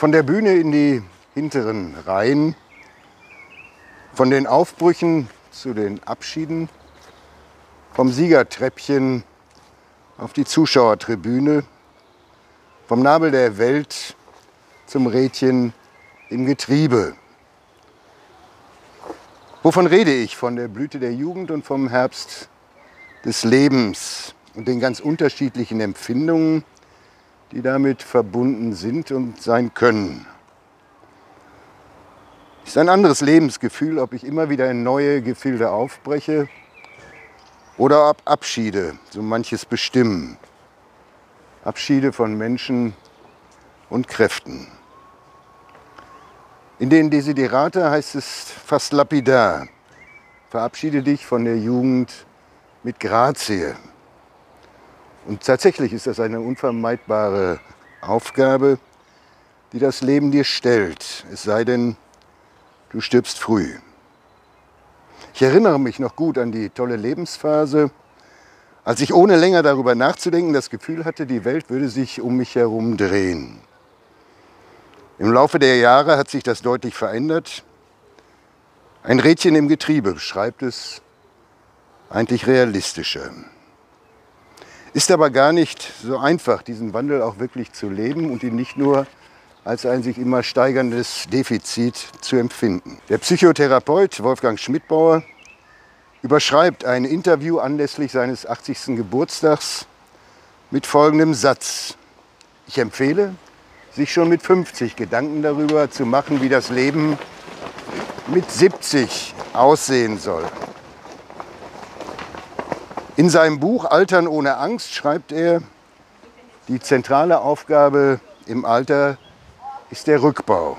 Von der Bühne in die hinteren Reihen, von den Aufbrüchen zu den Abschieden, vom Siegertreppchen auf die Zuschauertribüne, vom Nabel der Welt zum Rädchen im Getriebe. Wovon rede ich? Von der Blüte der Jugend und vom Herbst des Lebens und den ganz unterschiedlichen Empfindungen, die damit verbunden sind und sein können. Ist ein anderes Lebensgefühl, ob ich immer wieder in neue Gefilde aufbreche oder ob Abschiede so manches bestimmen. Abschiede von Menschen und Kräften. In den Desiderate heißt es fast lapidar. Verabschiede dich von der Jugend mit Grazie. Und tatsächlich ist das eine unvermeidbare Aufgabe, die das Leben dir stellt. Es sei denn, du stirbst früh. Ich erinnere mich noch gut an die tolle Lebensphase, als ich ohne länger darüber nachzudenken das Gefühl hatte, die Welt würde sich um mich herum drehen. Im Laufe der Jahre hat sich das deutlich verändert. Ein Rädchen im Getriebe beschreibt es eigentlich realistischer. Ist aber gar nicht so einfach, diesen Wandel auch wirklich zu leben und ihn nicht nur als ein sich immer steigerndes Defizit zu empfinden. Der Psychotherapeut Wolfgang Schmidbauer überschreibt ein Interview anlässlich seines 80. Geburtstags mit folgendem Satz. Ich empfehle, sich schon mit 50 Gedanken darüber zu machen, wie das Leben mit 70 aussehen soll. In seinem Buch Altern ohne Angst schreibt er, die zentrale Aufgabe im Alter ist der Rückbau.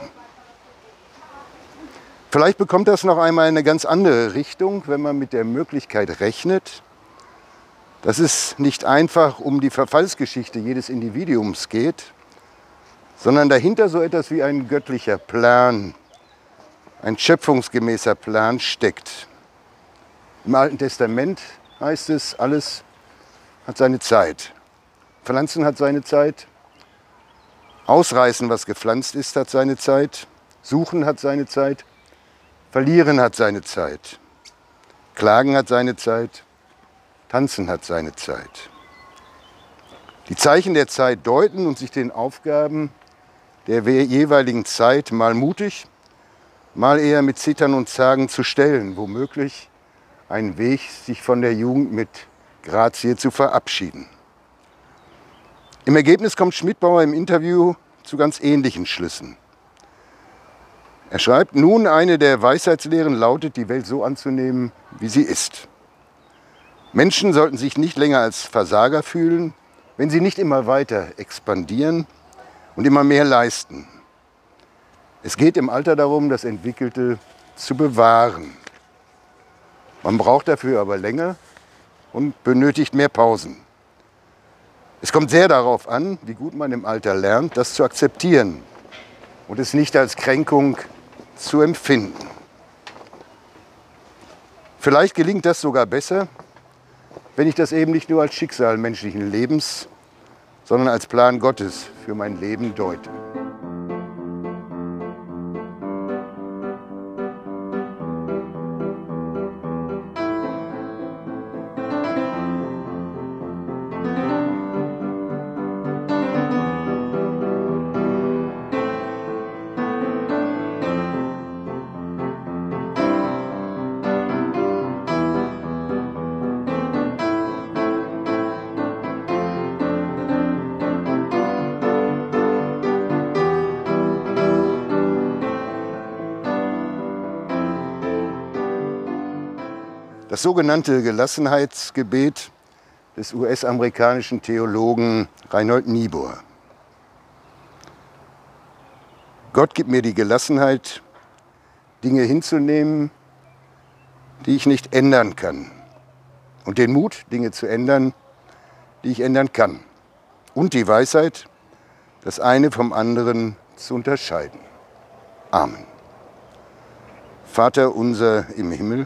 Vielleicht bekommt das noch einmal eine ganz andere Richtung, wenn man mit der Möglichkeit rechnet, dass es nicht einfach um die Verfallsgeschichte jedes Individuums geht, sondern dahinter so etwas wie ein göttlicher Plan, ein schöpfungsgemäßer Plan steckt. Im Alten Testament heißt es, alles hat seine Zeit. Pflanzen hat seine Zeit, Ausreißen, was gepflanzt ist, hat seine Zeit, Suchen hat seine Zeit, Verlieren hat seine Zeit, Klagen hat seine Zeit, Tanzen hat seine Zeit. Die Zeichen der Zeit deuten und sich den Aufgaben der jeweiligen Zeit mal mutig, mal eher mit Zittern und Zagen zu stellen, womöglich einen Weg, sich von der Jugend mit Grazie zu verabschieden. Im Ergebnis kommt Schmidbauer im Interview zu ganz ähnlichen Schlüssen. Er schreibt, nun eine der Weisheitslehren lautet, die Welt so anzunehmen, wie sie ist. Menschen sollten sich nicht länger als Versager fühlen, wenn sie nicht immer weiter expandieren und immer mehr leisten. Es geht im Alter darum, das Entwickelte zu bewahren. Man braucht dafür aber länger und benötigt mehr Pausen. Es kommt sehr darauf an, wie gut man im Alter lernt, das zu akzeptieren und es nicht als Kränkung zu empfinden. Vielleicht gelingt das sogar besser, wenn ich das eben nicht nur als Schicksal menschlichen Lebens, sondern als Plan Gottes für mein Leben deute. Das sogenannte Gelassenheitsgebet des US-amerikanischen Theologen Reinhold Niebuhr. Gott gibt mir die Gelassenheit, Dinge hinzunehmen, die ich nicht ändern kann. Und den Mut, Dinge zu ändern, die ich ändern kann. Und die Weisheit, das eine vom anderen zu unterscheiden. Amen. Vater unser im Himmel,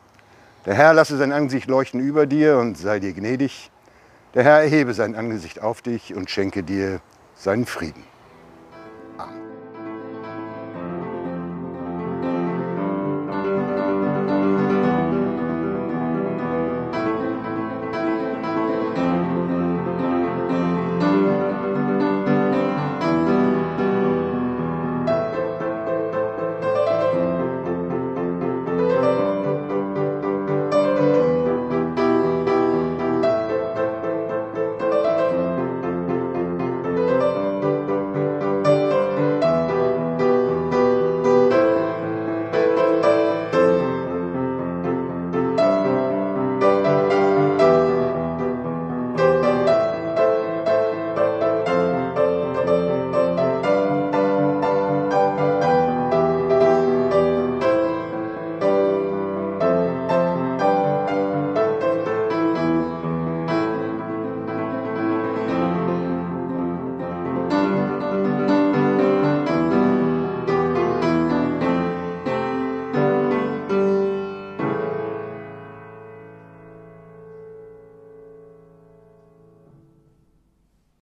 Der Herr lasse sein Angesicht leuchten über dir und sei dir gnädig. Der Herr erhebe sein Angesicht auf dich und schenke dir seinen Frieden.